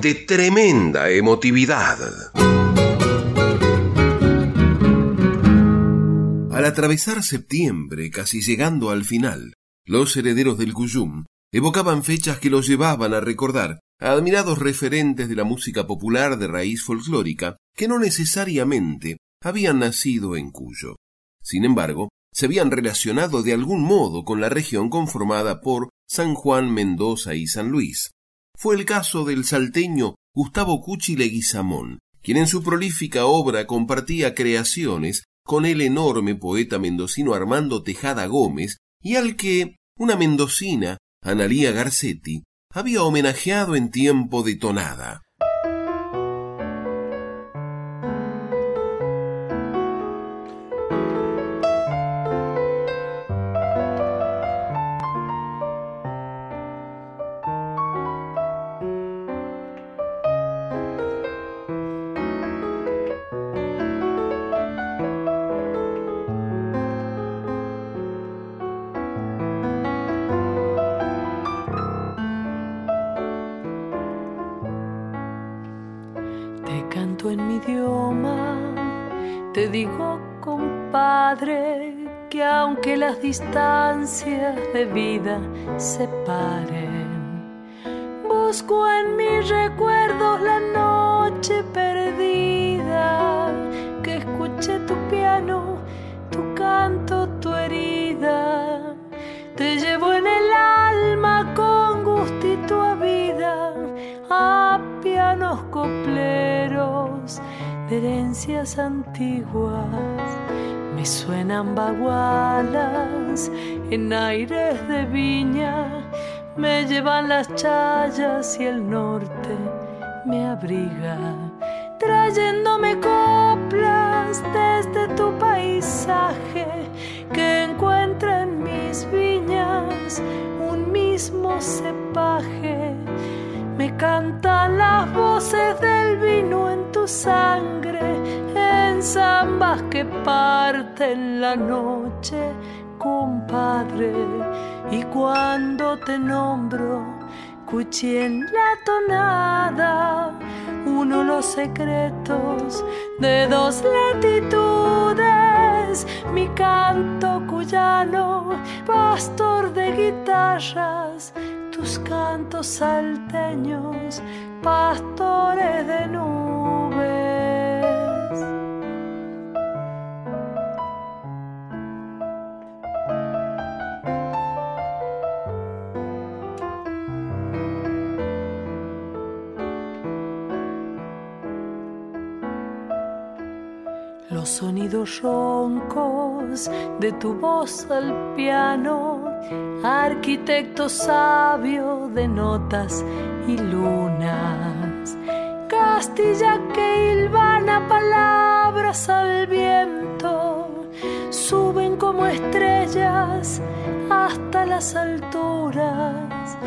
de tremenda emotividad. Al atravesar septiembre, casi llegando al final, los herederos del Cuyum evocaban fechas que los llevaban a recordar a admirados referentes de la música popular de raíz folclórica que no necesariamente habían nacido en Cuyo. Sin embargo, se habían relacionado de algún modo con la región conformada por San Juan, Mendoza y San Luis. Fue el caso del salteño Gustavo Cuchi Leguizamón, quien en su prolífica obra compartía creaciones con el enorme poeta mendocino Armando Tejada Gómez y al que una mendocina, Analía Garcetti, había homenajeado en tiempo de tonada. Las distancias de vida separen. Busco en mis recuerdos la noche perdida, que escuché tu piano, tu canto, tu herida. Te llevo en el alma con gustito a vida, a pianos copleros herencias antiguas me suenan bagualas en aires de viña, me llevan las chayas y el norte me abriga, trayéndome coplas desde tu paisaje que encuentra en mis viñas un mismo cepaje. Me cantan las voces del vino en tu sangre zambas que parten la noche, compadre. Y cuando te nombro, cuchi en la tonada, uno los secretos de dos latitudes. Mi canto cuyano, pastor de guitarras, tus cantos salteños, pastores de nubes. sonidos roncos de tu voz al piano, arquitecto sabio de notas y lunas, Castilla que hilvana palabras al viento, suben como estrellas hasta las alturas,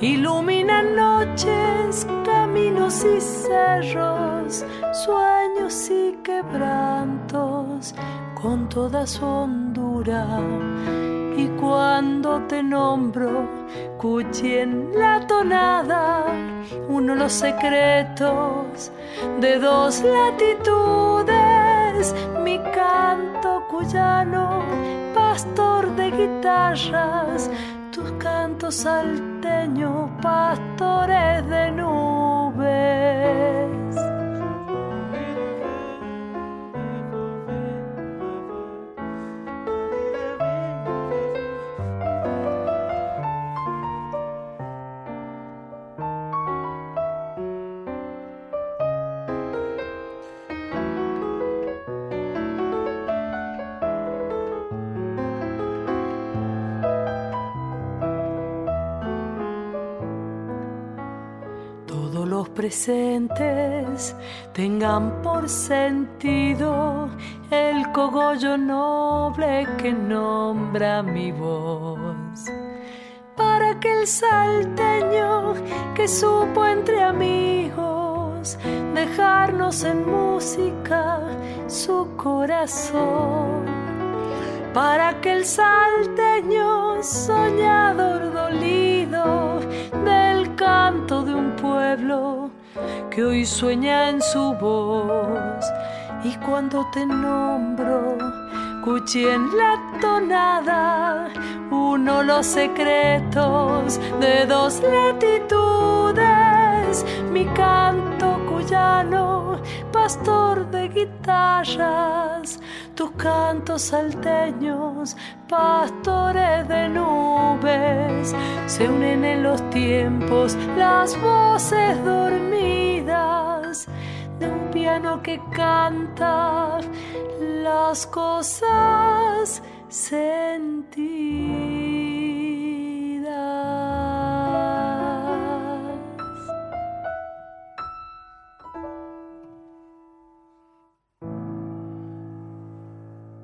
iluminan noches, caminos y cerros, sueños y quebrantos con toda su hondura. Y cuando te nombro, cuchi en la tonada, uno los secretos de dos latitudes, mi canto cuyano, pastor de guitarras, tus cantos salteños, pastores de nubes. Presentes tengan por sentido el cogollo noble que nombra mi voz. Para que el salteño que supo entre amigos dejarnos en música su corazón. Para que el salteño soñador dolido del canto de un pueblo que hoy sueña en su voz. Y cuando te nombro, cuchi en la tonada, uno los secretos de dos latitudes, mi canto cuyano, pastor de guitarras, tus cantos salteños, pastores de nubes, se unen en los tiempos las voces dormidas de un piano que canta las cosas sentidas.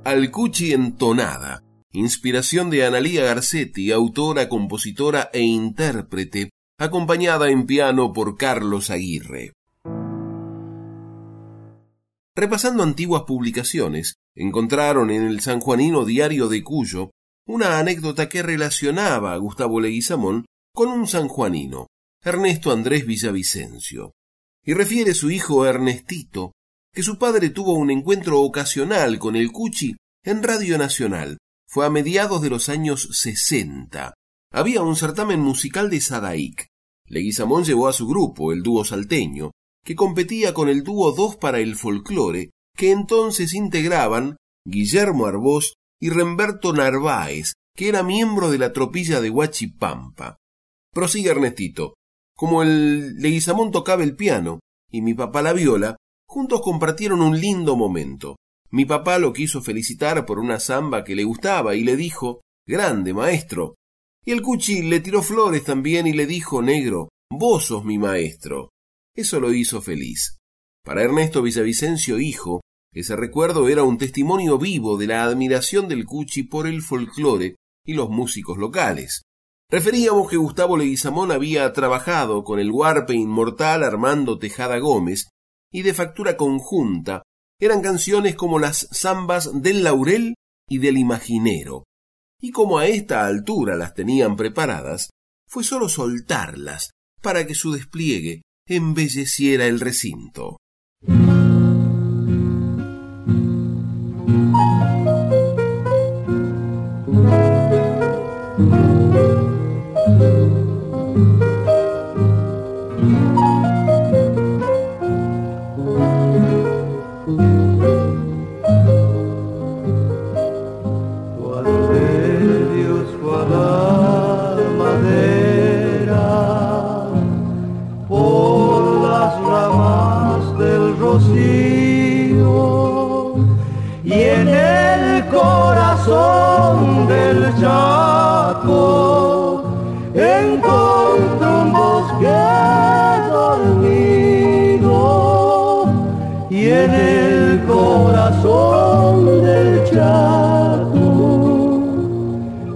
Alcuchi entonada, inspiración de Analía Garcetti, autora, compositora e intérprete, acompañada en piano por Carlos Aguirre. Repasando antiguas publicaciones, encontraron en el sanjuanino Diario de Cuyo una anécdota que relacionaba a Gustavo Leguizamón con un sanjuanino, Ernesto Andrés Villavicencio, y refiere su hijo Ernestito que su padre tuvo un encuentro ocasional con el Cuchi en Radio Nacional. Fue a mediados de los años sesenta. Había un certamen musical de Sadaic. Leguizamón llevó a su grupo, el dúo salteño, que competía con el dúo Dos para el Folclore, que entonces integraban Guillermo Arbós y Remberto Narváez, que era miembro de la tropilla de Huachipampa. Prosigue Ernestito. Como el Leguizamón tocaba el piano y mi papá la viola, juntos compartieron un lindo momento. Mi papá lo quiso felicitar por una samba que le gustaba y le dijo Grande, maestro. Y el Cuchi le tiró flores también y le dijo Negro, vos sos mi maestro. Eso lo hizo feliz. Para Ernesto Villavicencio, hijo, ese recuerdo era un testimonio vivo de la admiración del Cuchi por el folclore y los músicos locales. Referíamos que Gustavo Leguizamón había trabajado con el huarpe inmortal Armando Tejada Gómez y de factura conjunta eran canciones como las zambas del laurel y del imaginero. Y como a esta altura las tenían preparadas, fue solo soltarlas para que su despliegue embelleciera el recinto.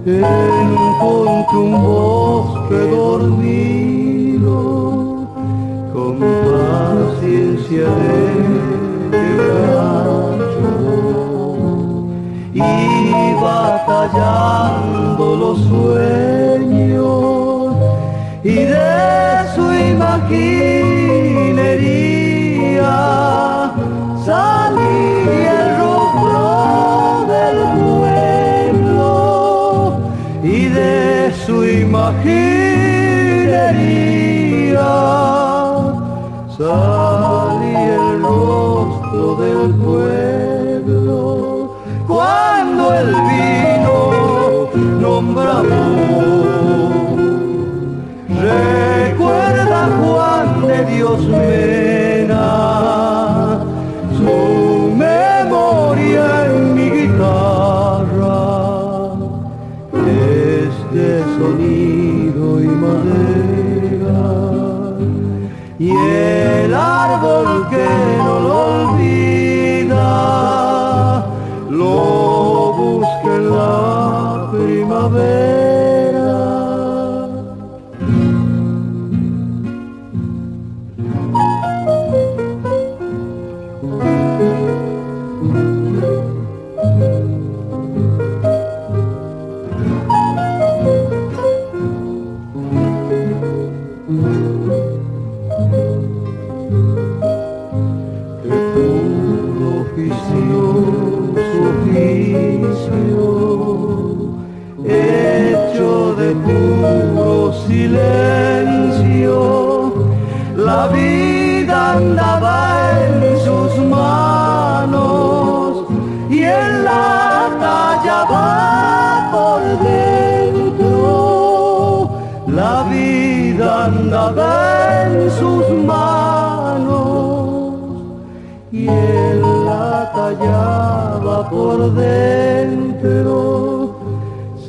encontré un bosque dormido con paciencia de quebracho y batalla imaginería. Salí el rostro del pueblo. Cuando el vino nombramos recuerda Juan de Dios mío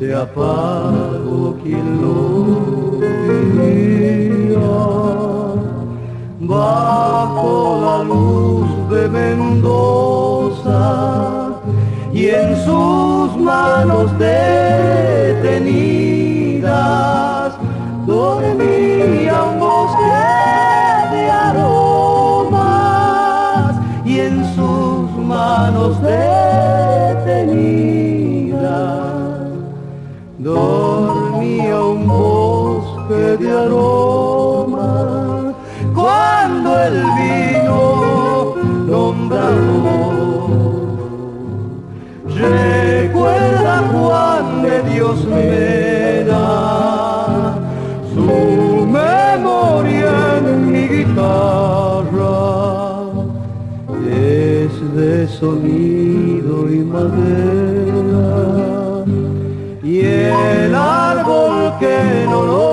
se apagó quien lo bajo la luz de Mendoza y en sus manos detenidas dormía un bosque de aromas y en sus manos detenidas aromas cuando el vino nombrado recuerda Juan de Dios Mena su memoria en mi guitarra. Es de sonido y madera y el árbol que no lo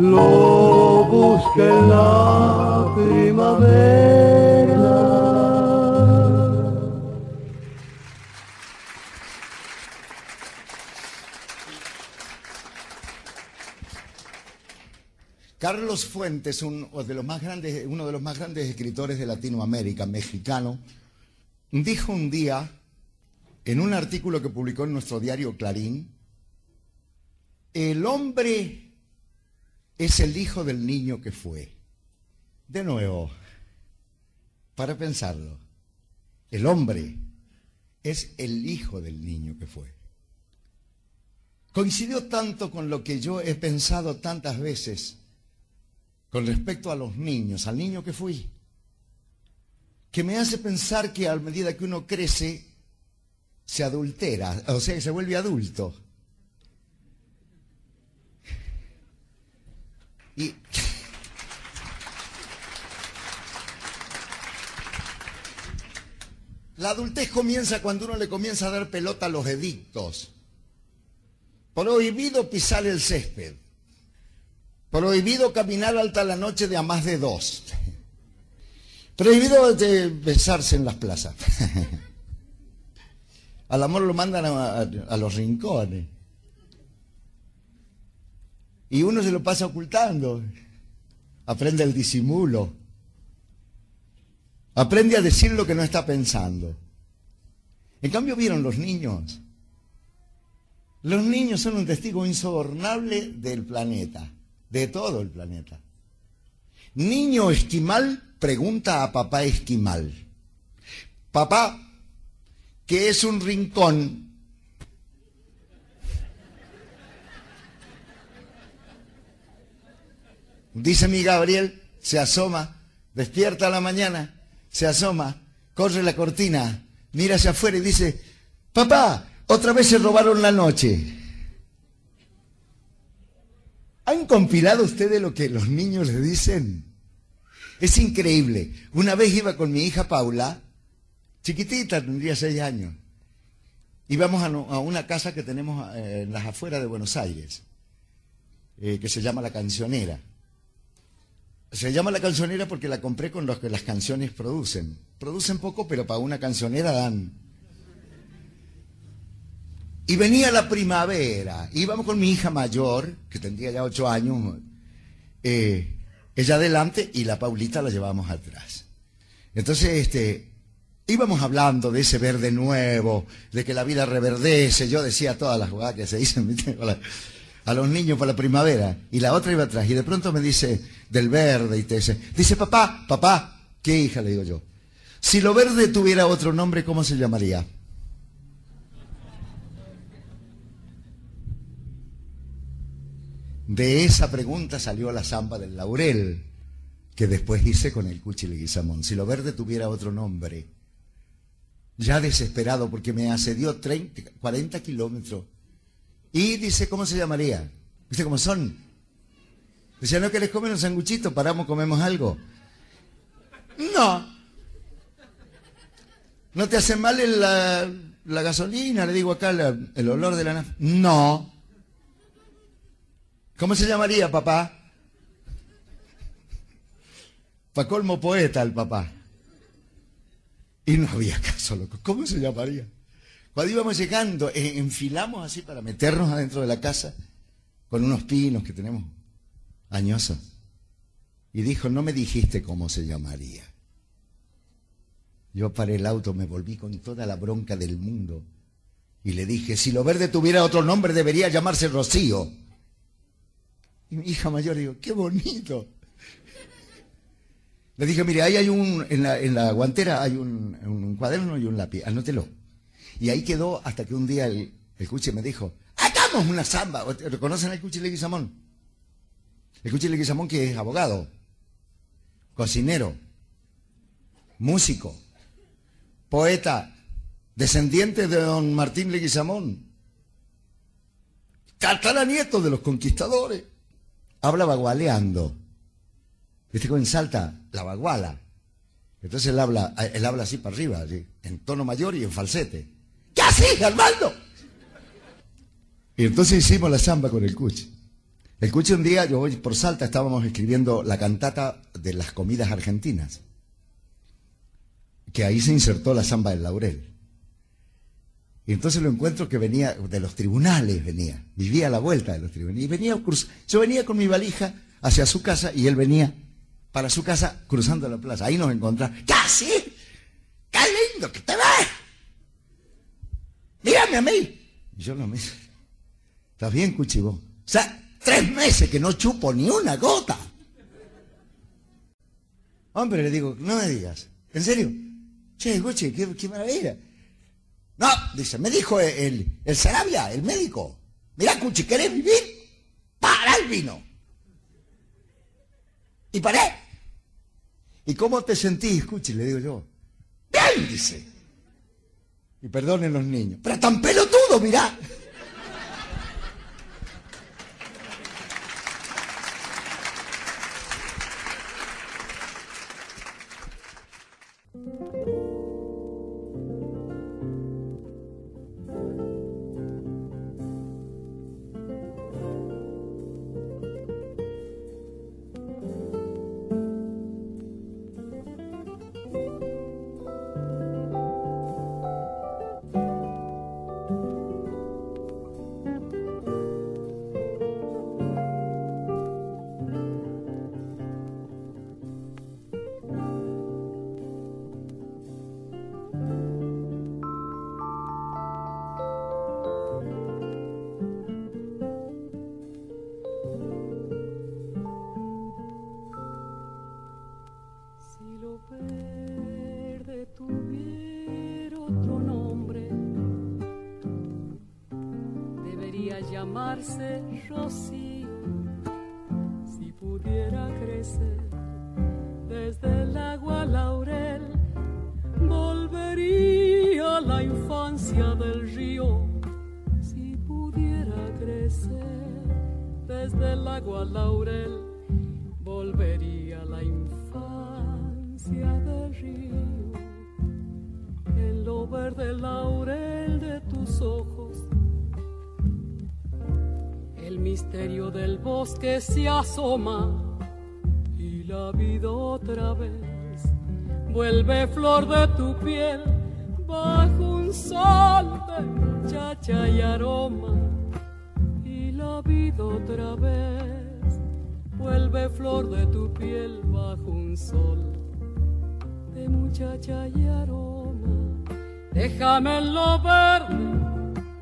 lo en la primavera. Carlos Fuentes, uno de los más grandes escritores de Latinoamérica, mexicano, dijo un día, en un artículo que publicó en nuestro diario Clarín, el hombre es el hijo del niño que fue. De nuevo, para pensarlo, el hombre es el hijo del niño que fue. Coincidió tanto con lo que yo he pensado tantas veces con respecto a los niños, al niño que fui, que me hace pensar que a medida que uno crece, se adultera, o sea, se vuelve adulto. Y la adultez comienza cuando uno le comienza a dar pelota a los edictos. Prohibido pisar el césped. Prohibido caminar alta la noche de a más de dos. Prohibido besarse en las plazas. Al amor lo mandan a, los rincones. Y uno se lo pasa ocultando. Aprende el disimulo. Aprende a decir lo que no está pensando. En cambio, vieron los niños. Los niños son un testigo insobornable del planeta de todo el planeta. Niño esquimal pregunta a papá esquimal, papá, ¿qué es un rincón? Dice mi Gabriel, se asoma, despierta a la mañana, se asoma, corre la cortina, mira hacia afuera y dice, papá, otra vez se robaron la noche. ¿Han compilado ustedes lo que los niños les dicen? Es increíble. Una vez iba con mi hija Paula, chiquitita, tendría seis años. Íbamos a, una casa que tenemos eh, en las afueras de Buenos Aires, eh, que se llama La Cancionera. Se llama La Cancionera porque la compré con los que las canciones producen. Producen poco, pero para una cancionera dan y venía la primavera, íbamos con mi hija mayor, que tendría ya ocho años, eh, ella adelante y la Paulita la llevábamos atrás. Entonces, este, íbamos hablando de ese verde nuevo, de que la vida reverdece. Yo decía todas las jugadas que se dicen a los niños para la primavera. Y la otra iba atrás. Y de pronto me dice del verde y te dice, dice papá, papá, ¿qué hija? Le digo yo. Si lo verde tuviera otro nombre, ¿cómo se llamaría? De esa pregunta salió la zamba del laurel, que después hice con el cuchileguizamón. Si lo verde tuviera otro nombre, ya desesperado porque me asedió 30, 40 kilómetros. Y dice, ¿cómo se llamaría? ¿Viste cómo son? Dice, ¿no que les comen un sanguchito? Paramos, comemos algo. No. ¿No te hace mal la, la gasolina? Le digo acá el olor de la nafta. No. ¿Cómo se llamaría, papá? Pa' colmo poeta el papá. Y no había caso, loco. ¿Cómo se llamaría? Cuando íbamos llegando, eh, enfilamos así para meternos adentro de la casa con unos pinos que tenemos añosos. Y dijo, no me dijiste cómo se llamaría. Yo paré el auto, me volví con toda la bronca del mundo y le dije, si lo verde tuviera otro nombre debería llamarse Rocío. Y mi hija mayor digo, qué bonito. Le dije, mire, ahí hay un, en la, en la guantera hay un, cuaderno y un lápiz, anótelo. Y ahí quedó hasta que un día el, el cuche me dijo, hagamos una samba. ¿Reconocen al cuche Leguizamón? El cuche Leguizamón que es abogado, cocinero, músico, poeta, descendiente de don Martín Leguizamón, nieto de los conquistadores habla bagualeando. ¿Viste cómo en Salta? La baguala. Entonces él habla así para arriba, en tono mayor y en falsete. ¿Qué así, Armando? Y entonces hicimos la samba con el Cuchi. El Cuchi un día, yo voy por Salta, estábamos escribiendo la cantata de las comidas argentinas. Que ahí se insertó la samba del laurel. Y entonces lo encuentro que venía de los tribunales, venía, vivía a la vuelta de los tribunales. Y venía, yo venía con mi valija hacia su casa y él venía para su casa cruzando la plaza. Ahí nos encontramos. ¡Casi! ¡Qué lindo que te ves! Mírame a mí. Y yo lo me ¿Estás bien, Cuchibo? O sea, tres meses que no chupo ni una gota. Hombre, le digo, no me digas. ¿En serio? Che, Gucci, qué, qué maravilla. No, dice, me dijo el, el Sarabia, el médico. Mira, Cuchi, ¿querés vivir? Para el vino. Y paré. ¿Y cómo te sentís, Cuchi? Le digo yo. Bien, dice. Y perdonen los niños. Pero tan pelotudo, mirá. llamarse Rocío. Se asoma y la vida otra vez vuelve flor de tu piel bajo un sol de chacha y aroma y la vida otra vez vuelve vuelve flor de tu piel bajo un sol de muchacha y aroma. Déjame en lo verde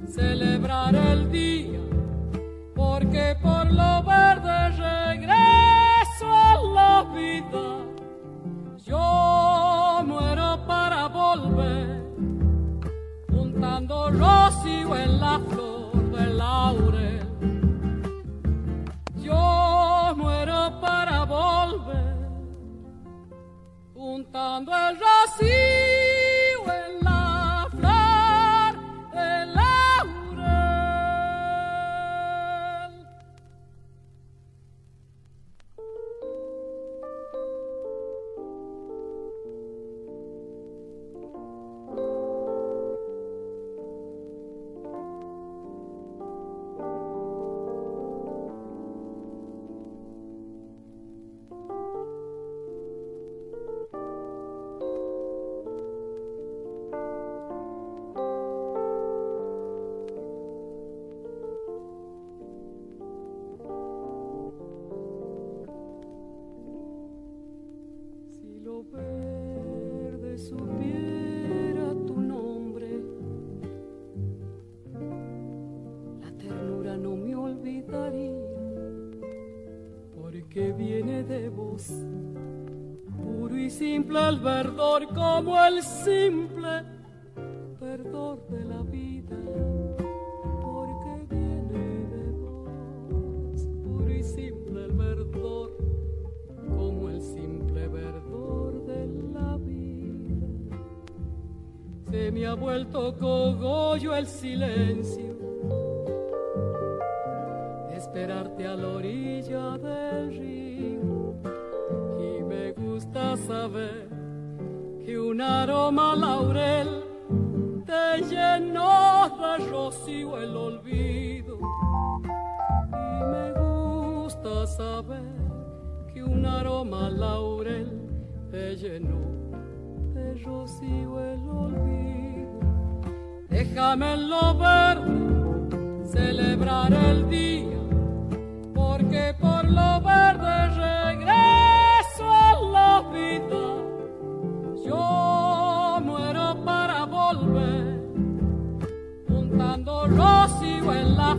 celebrar el día, porque por lo juntando rocío en la flor del laurel. Yo muero para volver, juntando el rocío que un aroma laurel te llenó de rocío el olvido. Déjame en lo verde celebrar el día, porque por lo verde regreso a la vida. Yo muero para volver, juntando rocío en la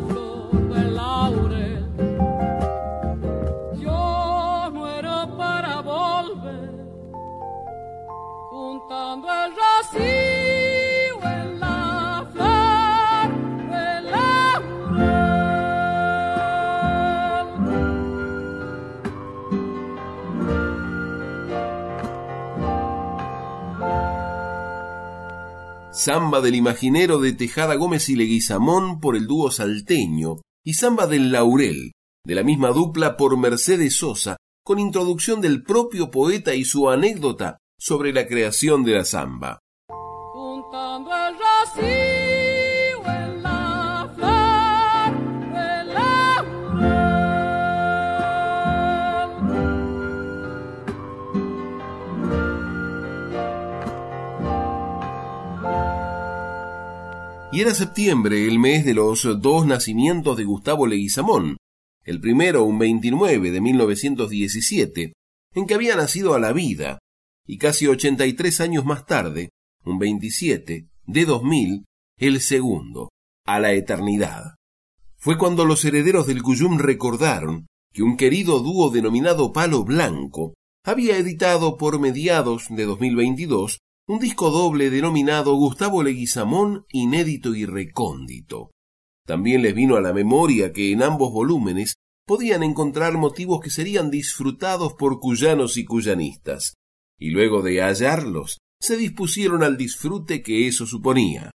Samba del Imaginero de Tejada Gómez y Leguizamón por el dúo salteño y Samba del Laurel, de la misma dupla por Mercedes Sosa, con introducción del propio poeta y su anécdota sobre la creación de la samba. Era septiembre, el mes de los dos nacimientos de Gustavo Leguizamón, el primero un 29 de 1917, en que había nacido a la vida, y casi 83 años más tarde, un 27 de 2000, el segundo, a la eternidad. Fue cuando los herederos del Cuyum recordaron que un querido dúo denominado Palo Blanco había editado por mediados de 2022 un disco doble denominado Gustavo Leguizamón inédito y recóndito. También les vino a la memoria que en ambos volúmenes podían encontrar motivos que serían disfrutados por cuyanos y cuyanistas, y luego de hallarlos, se dispusieron al disfrute que eso suponía.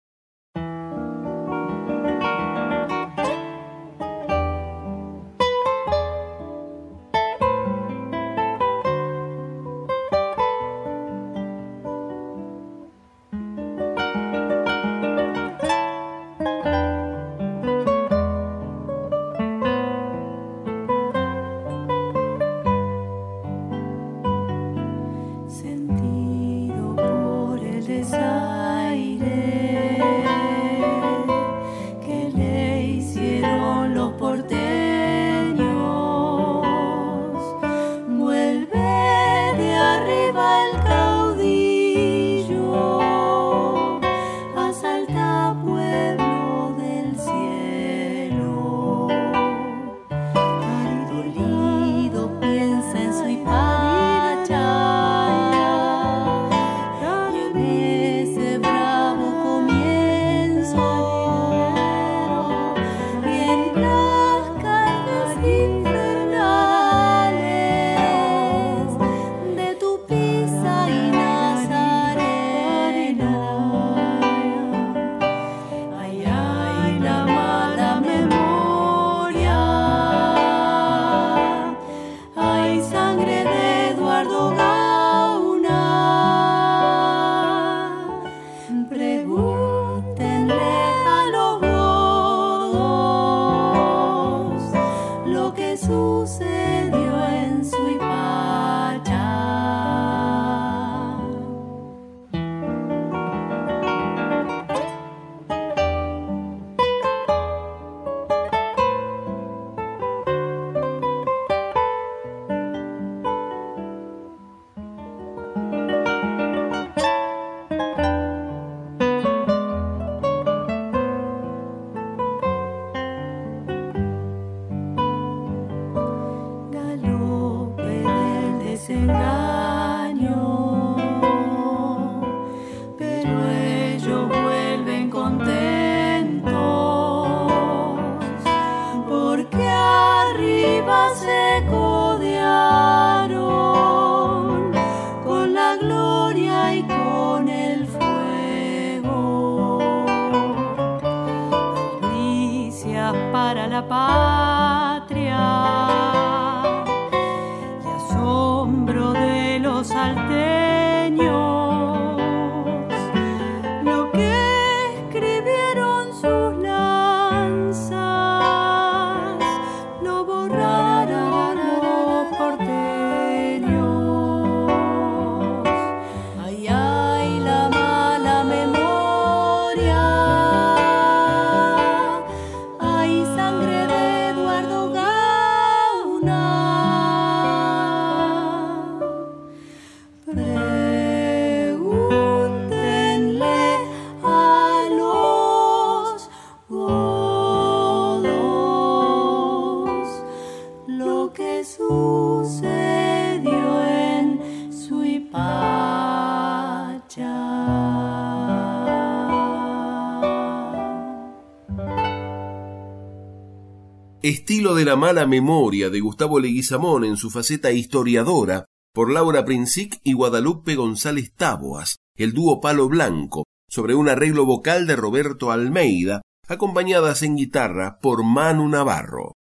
Estilo de la mala memoria de Gustavo Leguizamón en su faceta historiadora por Laura Princic y Guadalupe González Táboas, el dúo Palo Blanco, sobre un arreglo vocal de Roberto Almeida, acompañadas en guitarra por Manu Navarro.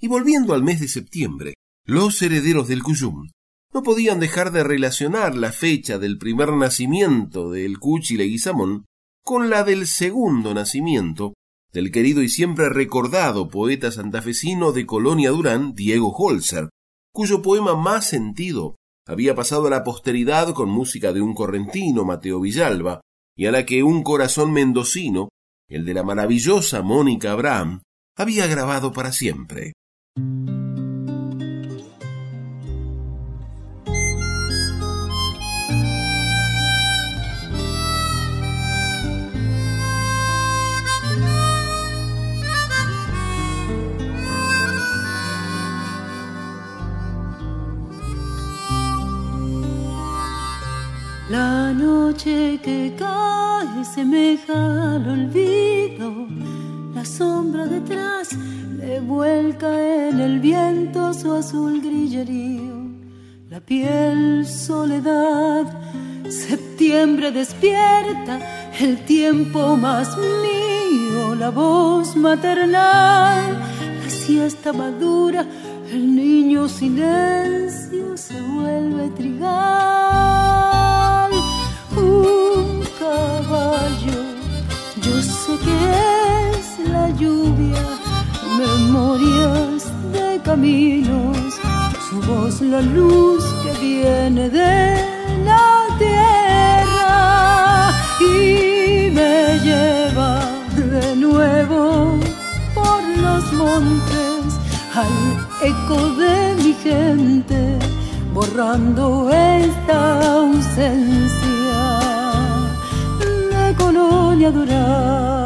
Y volviendo al mes de septiembre, los herederos del Cuyum no podían dejar de relacionar la fecha del primer nacimiento del Cuchi Leguizamón con la del segundo nacimiento del querido y siempre recordado poeta santafesino de Colonia Durán, Diego Holzer, cuyo poema más sentido había pasado a la posteridad con música de un correntino, Mateo Villalba, y a la que un corazón mendocino, el de la maravillosa Mónica Abraham, había grabado para siempre. La noche que cae semeja al olvido, la sombra detrás le vuelca en el viento su azul grillerío, la piel soledad, septiembre despierta, el tiempo más mío, la voz maternal, la siesta madura, el niño silencio se vuelve trigal un caballo. Yo sé que es la lluvia, memorias de caminos, su voz la luz que viene de la tierra y me lleva de nuevo por los montes eco de mi gente borrando esta ausencia de colonia Durán.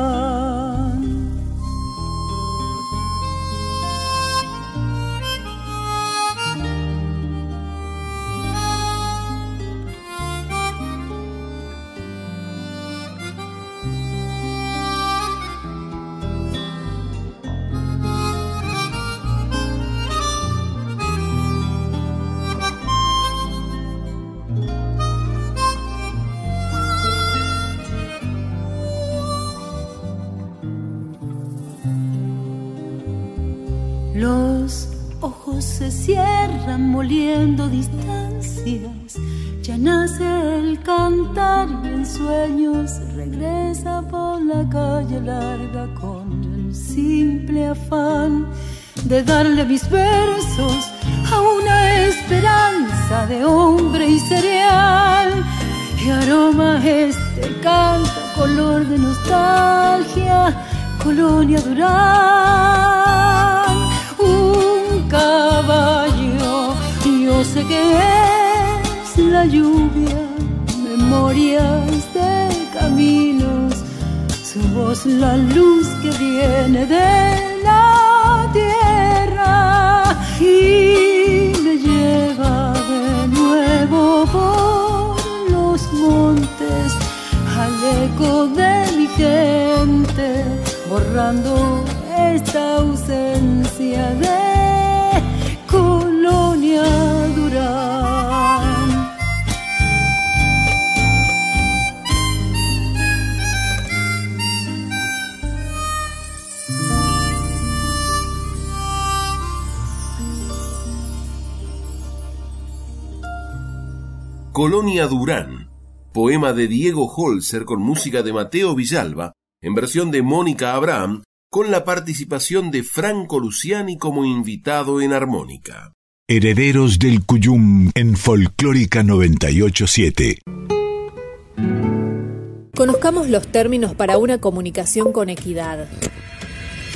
Esta ausencia de colonia Durán. Colonia Durán, poema de Diego Holzer con música de Mateo Villalba, en versión de Mónica Abraham, con la participación de Franco Luciani como invitado en armónica. Herederos del Cuyum en Folclórica 987. Conozcamos los términos para una comunicación con equidad.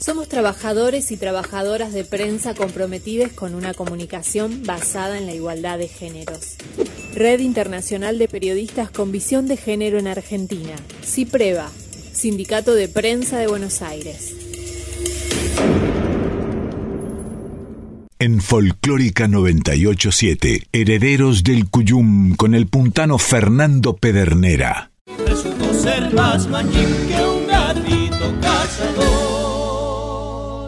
Somos trabajadores y trabajadoras de prensa comprometidos con una comunicación basada en la igualdad de géneros. Red Internacional de Periodistas con Visión de Género en Argentina. CIPREVA, Sindicato de Prensa de Buenos Aires. En Folclórica 987, Herederos del Cuyum con el puntano Fernando Pedernera. Resultó ser más mañín que un gatito cazador.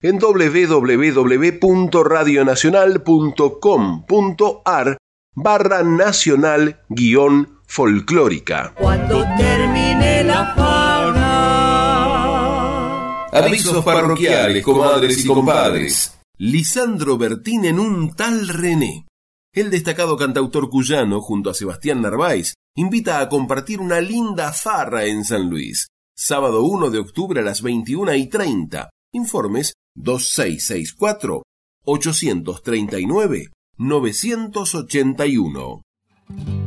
en www.radionacional.com.ar barra nacional guion folclórica. Cuando termine la fauna. Avisos parroquiales, comadres y compadres. Lisandro Bertín en un tal René. El destacado cantautor cuyano, junto a Sebastián Narváez, invita a compartir una linda farra en San Luis. Sábado 1 de octubre a las 21 y 30. Informes 2664 839 981.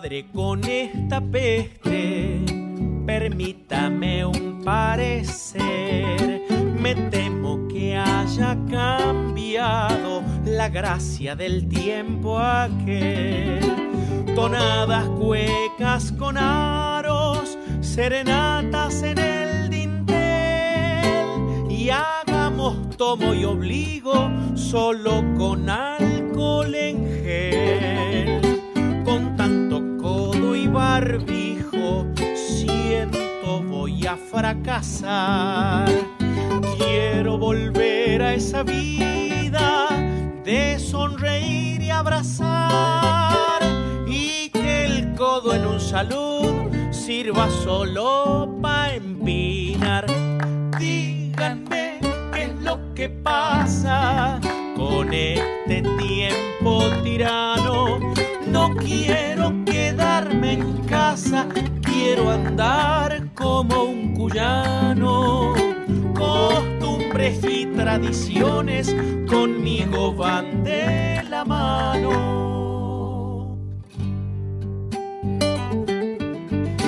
Padre, con esta peste, permítame un parecer. Me temo que haya cambiado la gracia del tiempo aquel. Tonadas cuecas con aros, serenatas en el dintel. Y hagamos tomo y obligo solo con alcohol en gel barbijo, siento voy a fracasar. Quiero volver a esa vida de sonreír y abrazar y que el codo en un salud sirva solo para empinar. Díganme qué es lo que pasa con este tiempo tirano. No quiero en casa, quiero andar como un cuyano. Costumbres y tradiciones conmigo van de la mano.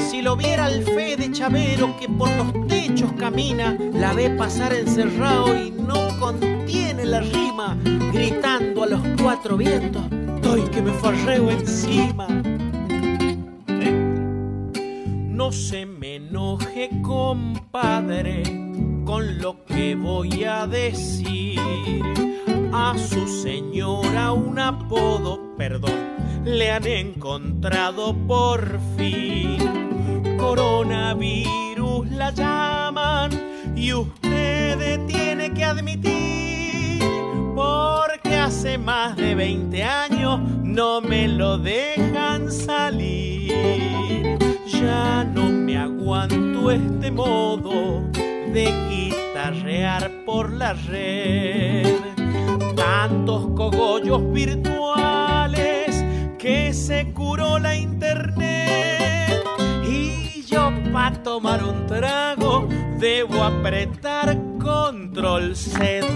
Si lo viera el fe de Chavero que por los techos camina, la ve pasar encerrado y no contiene la rima, gritando a los cuatro vientos, doy que me farreo encima. No se me enoje, compadre, con lo que voy a decir. A su señora un apodo, perdón, le han encontrado por fin. Coronavirus la llaman y usted tiene que admitir, porque hace más de 20 años no me lo dejan salir. Este modo de guitarrear por la red. Tantos cogollos virtuales que se curó la internet. Y yo para tomar un trago debo apretar control set.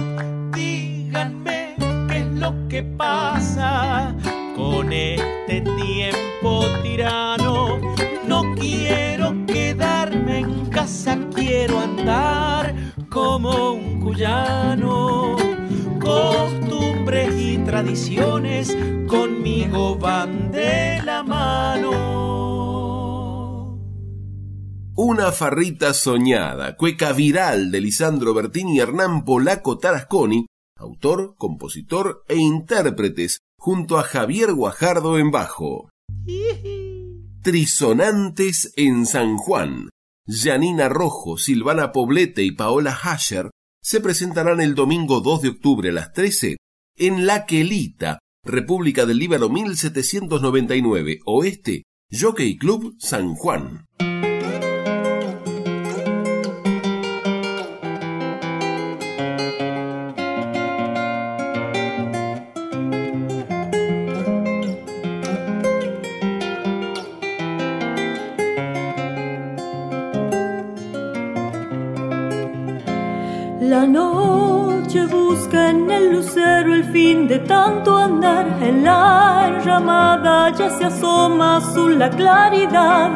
Díganme qué es lo que pasa con este tiempo tirano. Quiero andar como un cuyano. Costumbres y tradiciones conmigo van de la mano. Una farrita soñada, cueca viral de Lisandro Bertini y Hernán Polaco Tarasconi, autor, compositor e intérpretes, junto a Javier Guajardo en bajo. Trisonantes en San Juan. Janina Rojo, Silvana Poblete y Paola Hasher se presentarán el domingo 2 de octubre a las 13 en La Quelita, República del Líbano 1799, Oeste, Jockey Club San Juan. En el lucero el fin de tanto andar. En la enramada ya se asoma azul la claridad.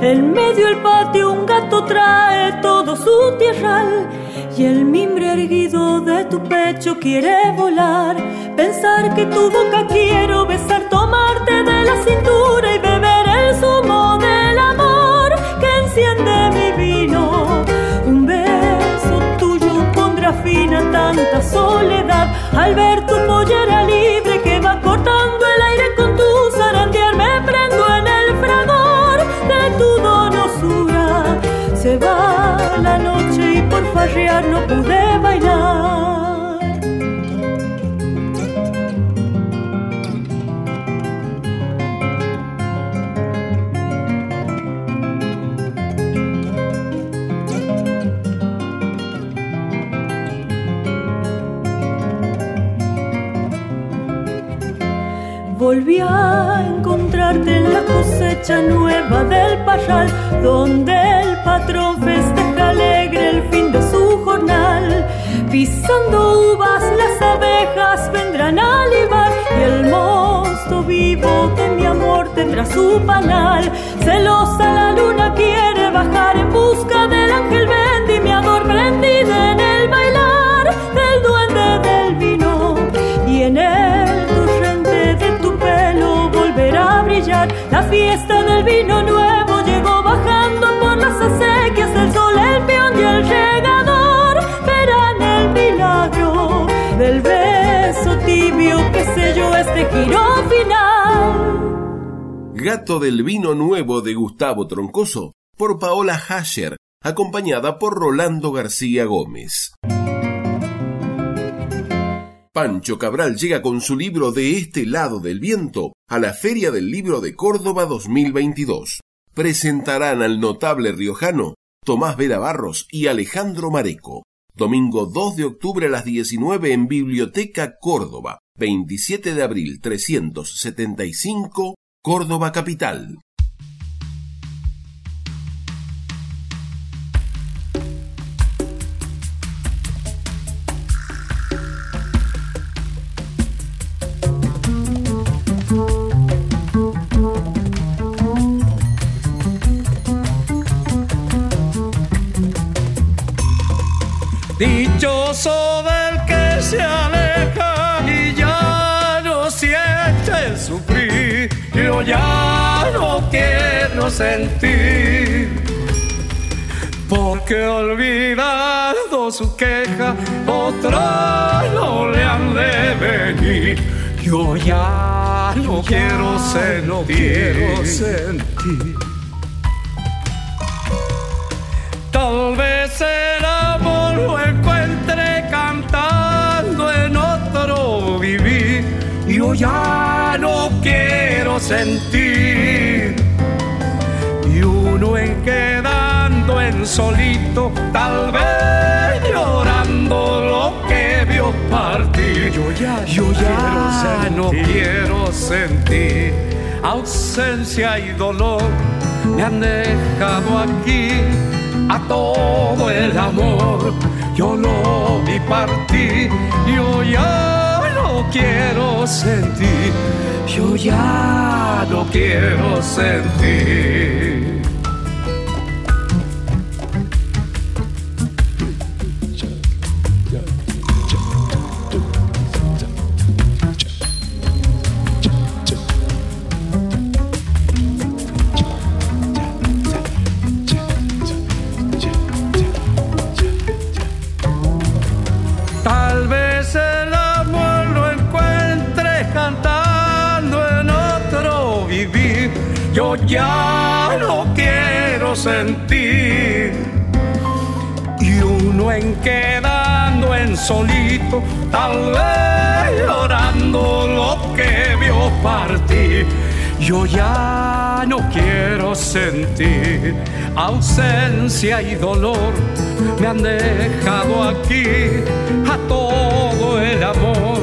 En medio del patio un gato trae todo su tierral. Y el mimbre erguido de tu pecho quiere volar. Pensar que tu boca quiero besar, tomarte de la cintura y beber el zumo tanta soledad. Al ver tu pollera libre que va cortando el aire con tu zarandear, me prendo en el fragor de tu donosura. Se va la noche y por farrear no pude Volví a encontrarte en la cosecha nueva del parral, donde el patrón festeja alegre el fin de su jornal. Pisando uvas, las abejas vendrán a libar y el mosto vivo de mi amor tendrá su panal. Celosa la luna quiere bajar en busca este. Gato del vino nuevo de Gustavo Troncoso por Paola Hasher, acompañada por Rolando García Gómez. Pancho Cabral llega con su libro De este lado del viento a la Feria del Libro de Córdoba 2022. Presentarán al notable riojano Tomás Vera Barros y Alejandro Mareco. Domingo 2 de octubre a las 19 en Biblioteca Córdoba. 27 de abril 375, Córdoba Capital. Dichoso del que se aleja y ya no siente sufrir. Yo ya no quiero sentir. porque olvidado su queja, otros no le han de venir. Yo ya no quiero sentir, no quiero sentir. Tal vez el amor lo encuentre cantando en otro vivir. Yo ya no quiero sentir. Y uno en quedando en solito, tal vez llorando lo que vio partir. Yo ya, yo ya no quiero sentir ausencia y dolor. Me han dejado aquí a todo el amor. Yo lo vi partir, yo ya no quiero sentir, yo ya no quiero sentir. Tal vez llorando lo que vio partir. Yo ya no quiero sentir ausencia y dolor. Me han dejado aquí a todo el amor.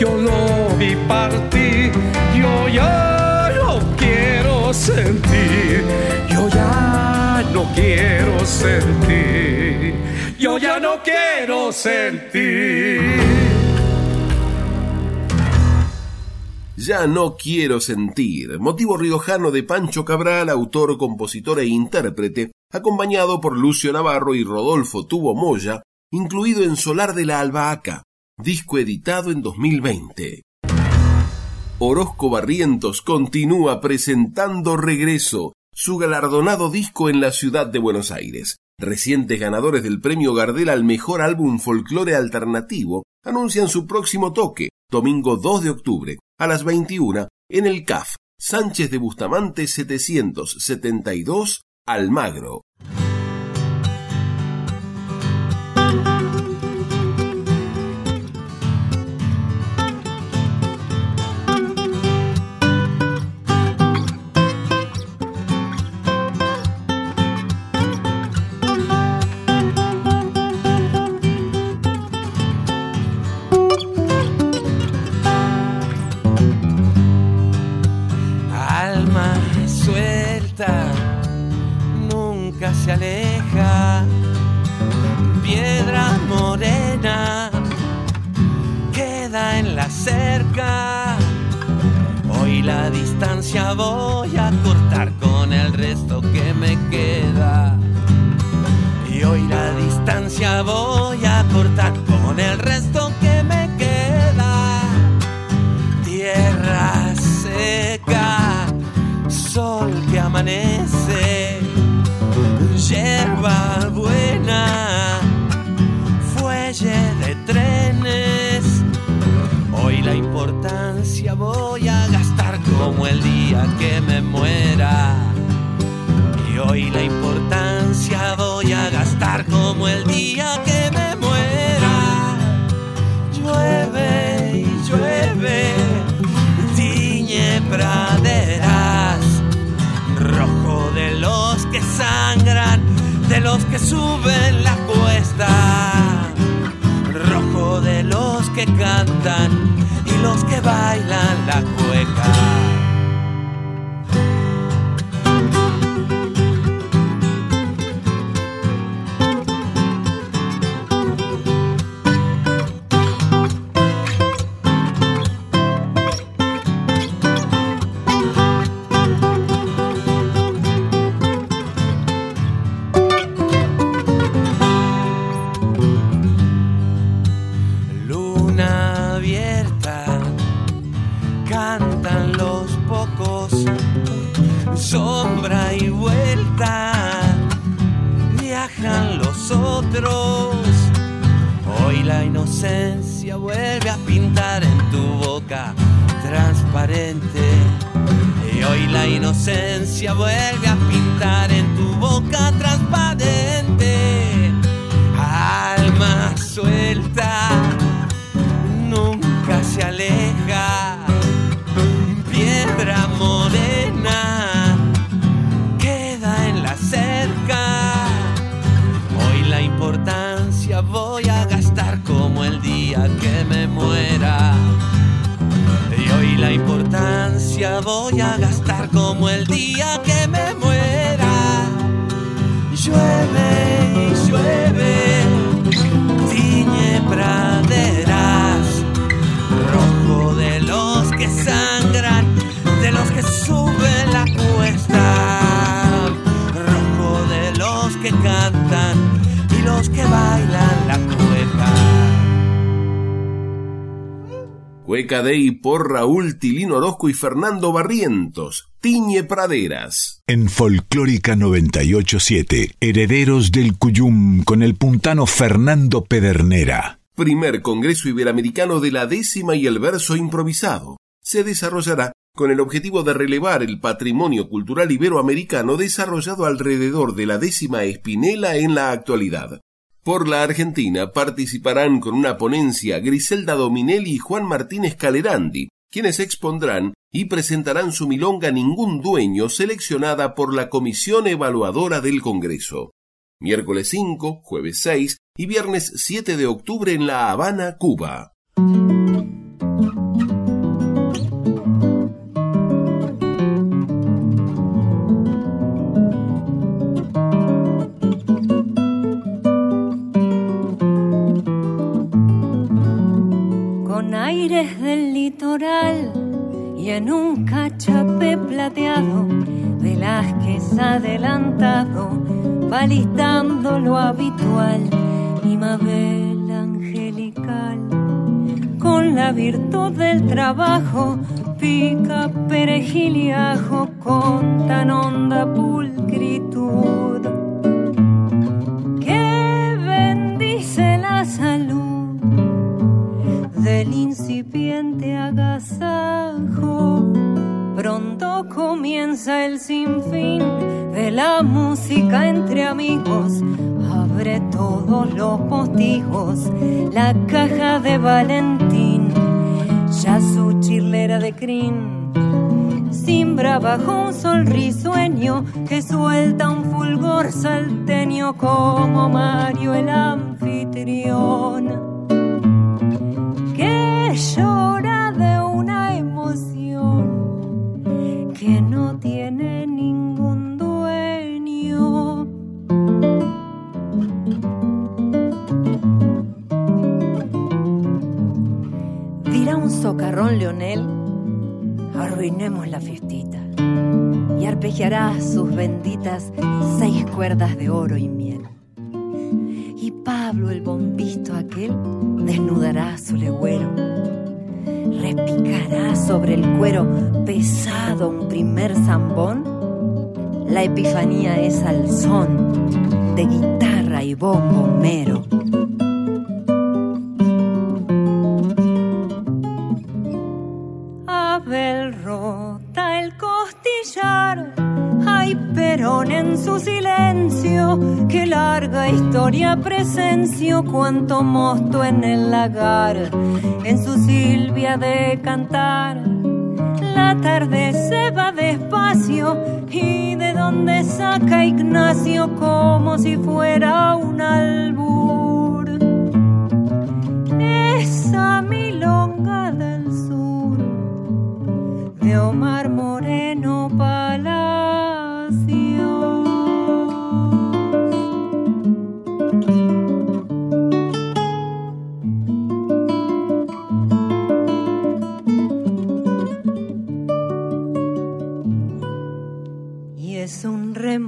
Yo lo vi partir. Yo ya no quiero sentir. Yo ya no quiero sentir. Yo ya no quiero sentir. Ya no quiero sentir, motivo riojano de Pancho Cabral, autor, compositor e intérprete, acompañado por Lucio Navarro y Rodolfo Tubo Moya, incluido en Solar de la Albahaca, disco editado en 2020. Orozco Barrientos continúa presentando Regreso, su galardonado disco en la ciudad de Buenos Aires. Recientes ganadores del premio Gardel al mejor álbum folclore alternativo anuncian su próximo toque, domingo 2 de octubre, a las 21, en el CAF, Sánchez de Bustamante 772, Almagro. Inocencia vuelve a pintar en tu boca transparente. Y hoy la inocencia vuelve a pintar en tu boca transparente. Que me muera. Y hoy la importancia voy a gastar como el día que me muera. Llueve y llueve, tiñe praderas, rojo de los que sangran, de los que suben la cuesta, rojo de los que cantan y los que bailan Cueca Day por Raúl Tilino Orozco y Fernando Barrientos. Tiñe Praderas. En Folclórica 987, Herederos del Cuyum con el puntano Fernando Pedernera. Primer Congreso Iberoamericano de la décima y el verso improvisado. Se desarrollará con el objetivo de relevar el patrimonio cultural iberoamericano desarrollado alrededor de la décima espinela en la actualidad. Por la Argentina participarán con una ponencia Griselda Dominelli y Juan Martínez Calerandi, quienes expondrán y presentarán su milonga Ningún Dueño seleccionada por la Comisión Evaluadora del Congreso. Miércoles 5, jueves 6 y viernes 7 de octubre en La Habana, Cuba. En un cachape plateado, Velázquez adelantado, va listando lo habitual y Mabel angelical. Con la virtud del trabajo, pica perejil y ajo con tan honda pulcritud que bendice la salud del incipiente Pronto comienza el sinfín de la música entre amigos. Abre todos los postigos, la caja de Valentín, ya su chirlera de crin. Simbra bajo un sol risueño que suelta un fulgor salteño como Mario el anfitrión que que no tiene ningún dueño. Dirá un socarrón Leonel, arruinemos la fiestita y arpegiará sus benditas seis cuerdas de oro y miel. Y Pablo el bombista aquel desnudará su legüero, repicará sobre el cuero pesado un primer zambón. La epifanía es al son de guitarra y bombo mero. En su silencio, que larga historia presencio, cuanto mosto en el lagar, en su Silvia de cantar. La tarde se va despacio y de donde saca Ignacio como si fuera un albur. Esa milonga del sur de Omar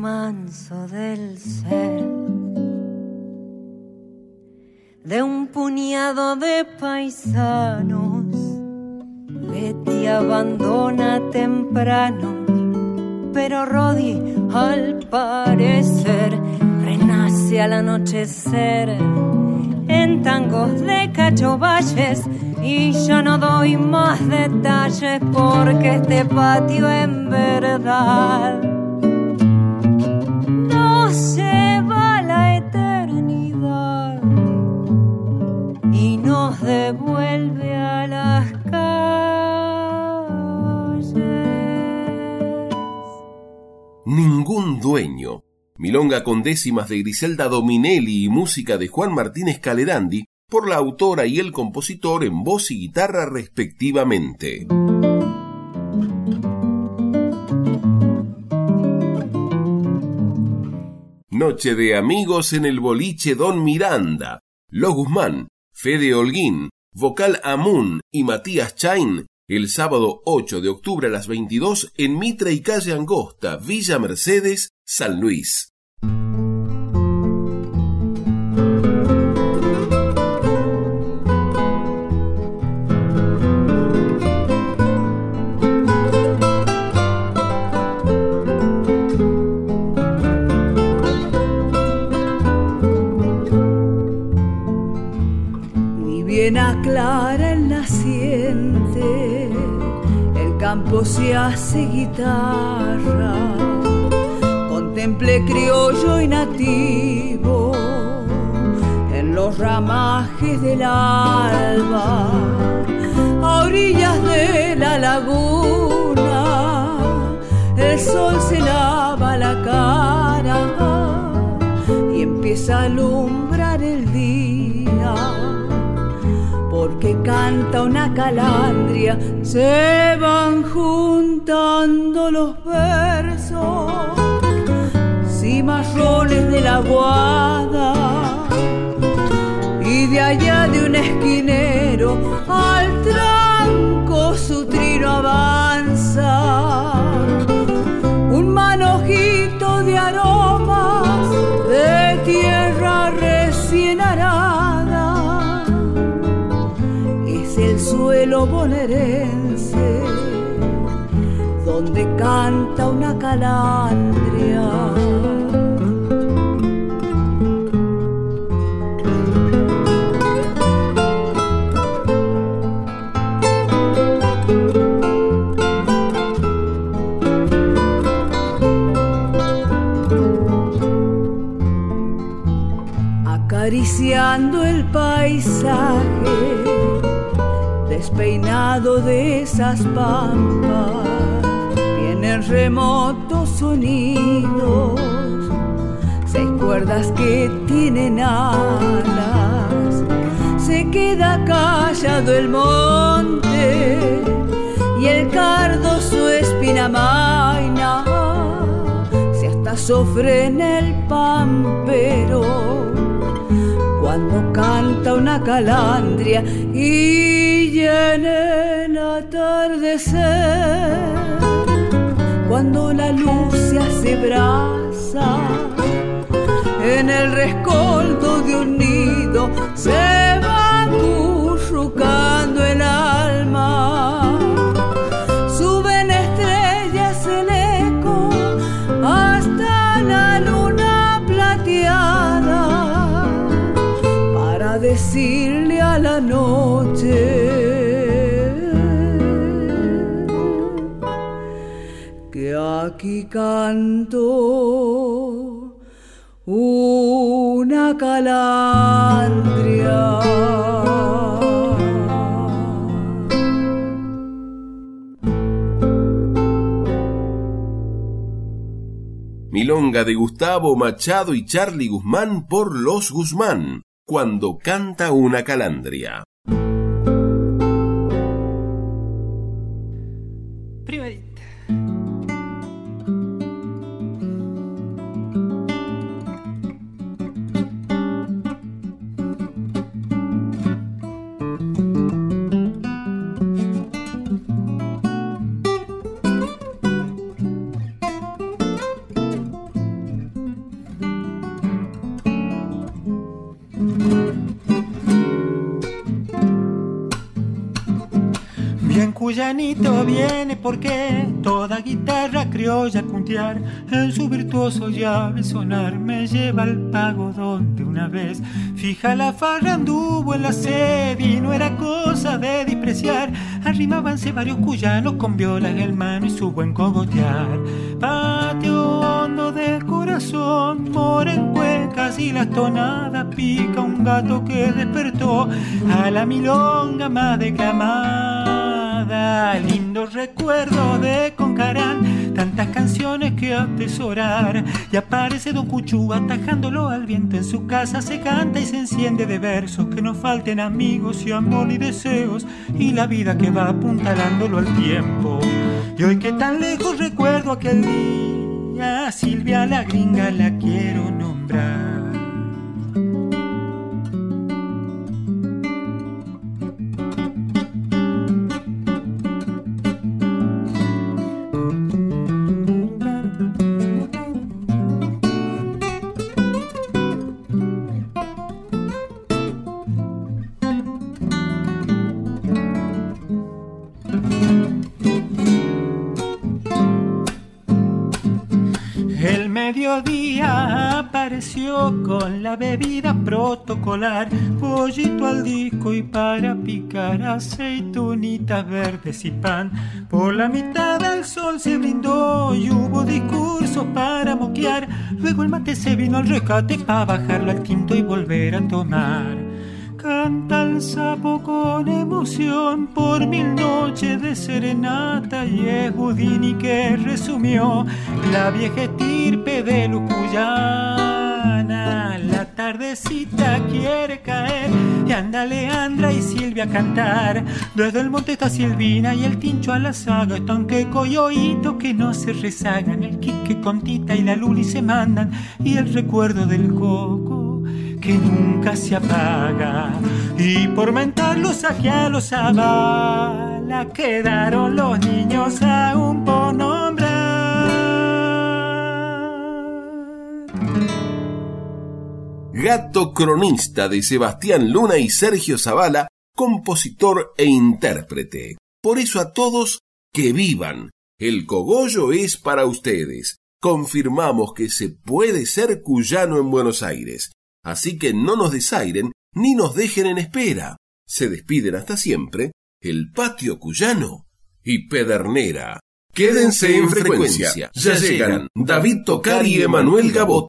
un remanso del ser de un puñado de paisanos Betty abandona temprano, pero Rodi al parecer renace el anochecer. En tangos de cachovalles y yo no doy más detalles porque este patio en verdad no se va la eternidad y nos devuelve a las calles. Ningún dueño. Milonga con décimas de Griselda Dominelli y música de Juan Martínez Calerandi por la autora y el compositor en voz y guitarra respectivamente. Noche de amigos en el boliche Don Miranda. Los Guzmán, Fede Holguín, Vocal Amun y Matías Chain el sábado 8 de octubre a las 22 en Mitre y Calle Angosta, Villa Mercedes, San Luis. Aclara el naciente, el campo se hace guitarra, contemple criollo y nativo en los ramajes del alba, a orillas de la laguna, el sol se lava la cara y empieza a alumbrar el día porque canta una calandria, se van juntando los versos, cimarrones de la guada, y de allá de un esquinero al tranco su trino avanza, canta una calandria. Acariciando el paisaje despeinado de esas pampas, remotos sonidos, seis cuerdas que tienen alas, se queda callado el monte y el cardo su espina maina, se hasta sofre en el pampero cuando canta una calandria y en el atardecer, cuando la luz se hace brasa, en el rescoldo de un nido se va acurrucando el alma. Aquí canto una calandria. Milonga de Gustavo Machado y Charlie Guzmán por Los Guzmán, cuando canta una calandria. Cuyanito viene porque toda guitarra criolla cuntear en su virtuoso llave sonar me lleva al pago donde una vez fija la farra anduvo en la sed y no era cosa de despreciar arrimábanse varios cuyanos con violas en mano y su buen cogotear patio hondo del corazón mora en y las tonadas pica un gato que despertó a la milonga más declamada. Lindo recuerdo de Concarán, tantas canciones que atesorar. Y aparece Don Cuchú atajándolo al viento en su casa, se canta y se enciende de versos. Que no falten amigos y amor y deseos, y la vida que va apuntalándolo al tiempo. Y hoy que tan lejos recuerdo aquel día, Silvia la gringa la quiero nombrar. Bebida protocolar, pollito al disco y para picar aceitunitas verdes y pan. Por la mitad del sol se brindó y hubo discursos para moquear. Luego el mate se vino al rescate para bajarlo al quinto y volver a tomar. Canta el sapo con emoción por mil noches de serenata y es Houdini que resumió la vieja estirpe de Lucuyana. Tardecita quiere caer y anda Leandra y Silvia a cantar. Desde el monte está Silvina y el tincho a la saga. Están que coyoito que no se rezagan. El quique con Tita y la Luli se mandan y el recuerdo del coco que nunca se apaga. Y por mentarlos aquí a los avala, quedaron los niños aún por nombrar. Gato cronista de Sebastián Luna y Sergio Zavala, compositor e intérprete. Por eso a todos, que vivan. El cogollo es para ustedes. Confirmamos que se puede ser cuyano en Buenos Aires así que no nos desairen ni nos dejen en espera. Se despiden hasta siempre el patio cuyano y Pedernera. Quédense en frecuencia. Ya llegan David Tocar y Emanuel Gabot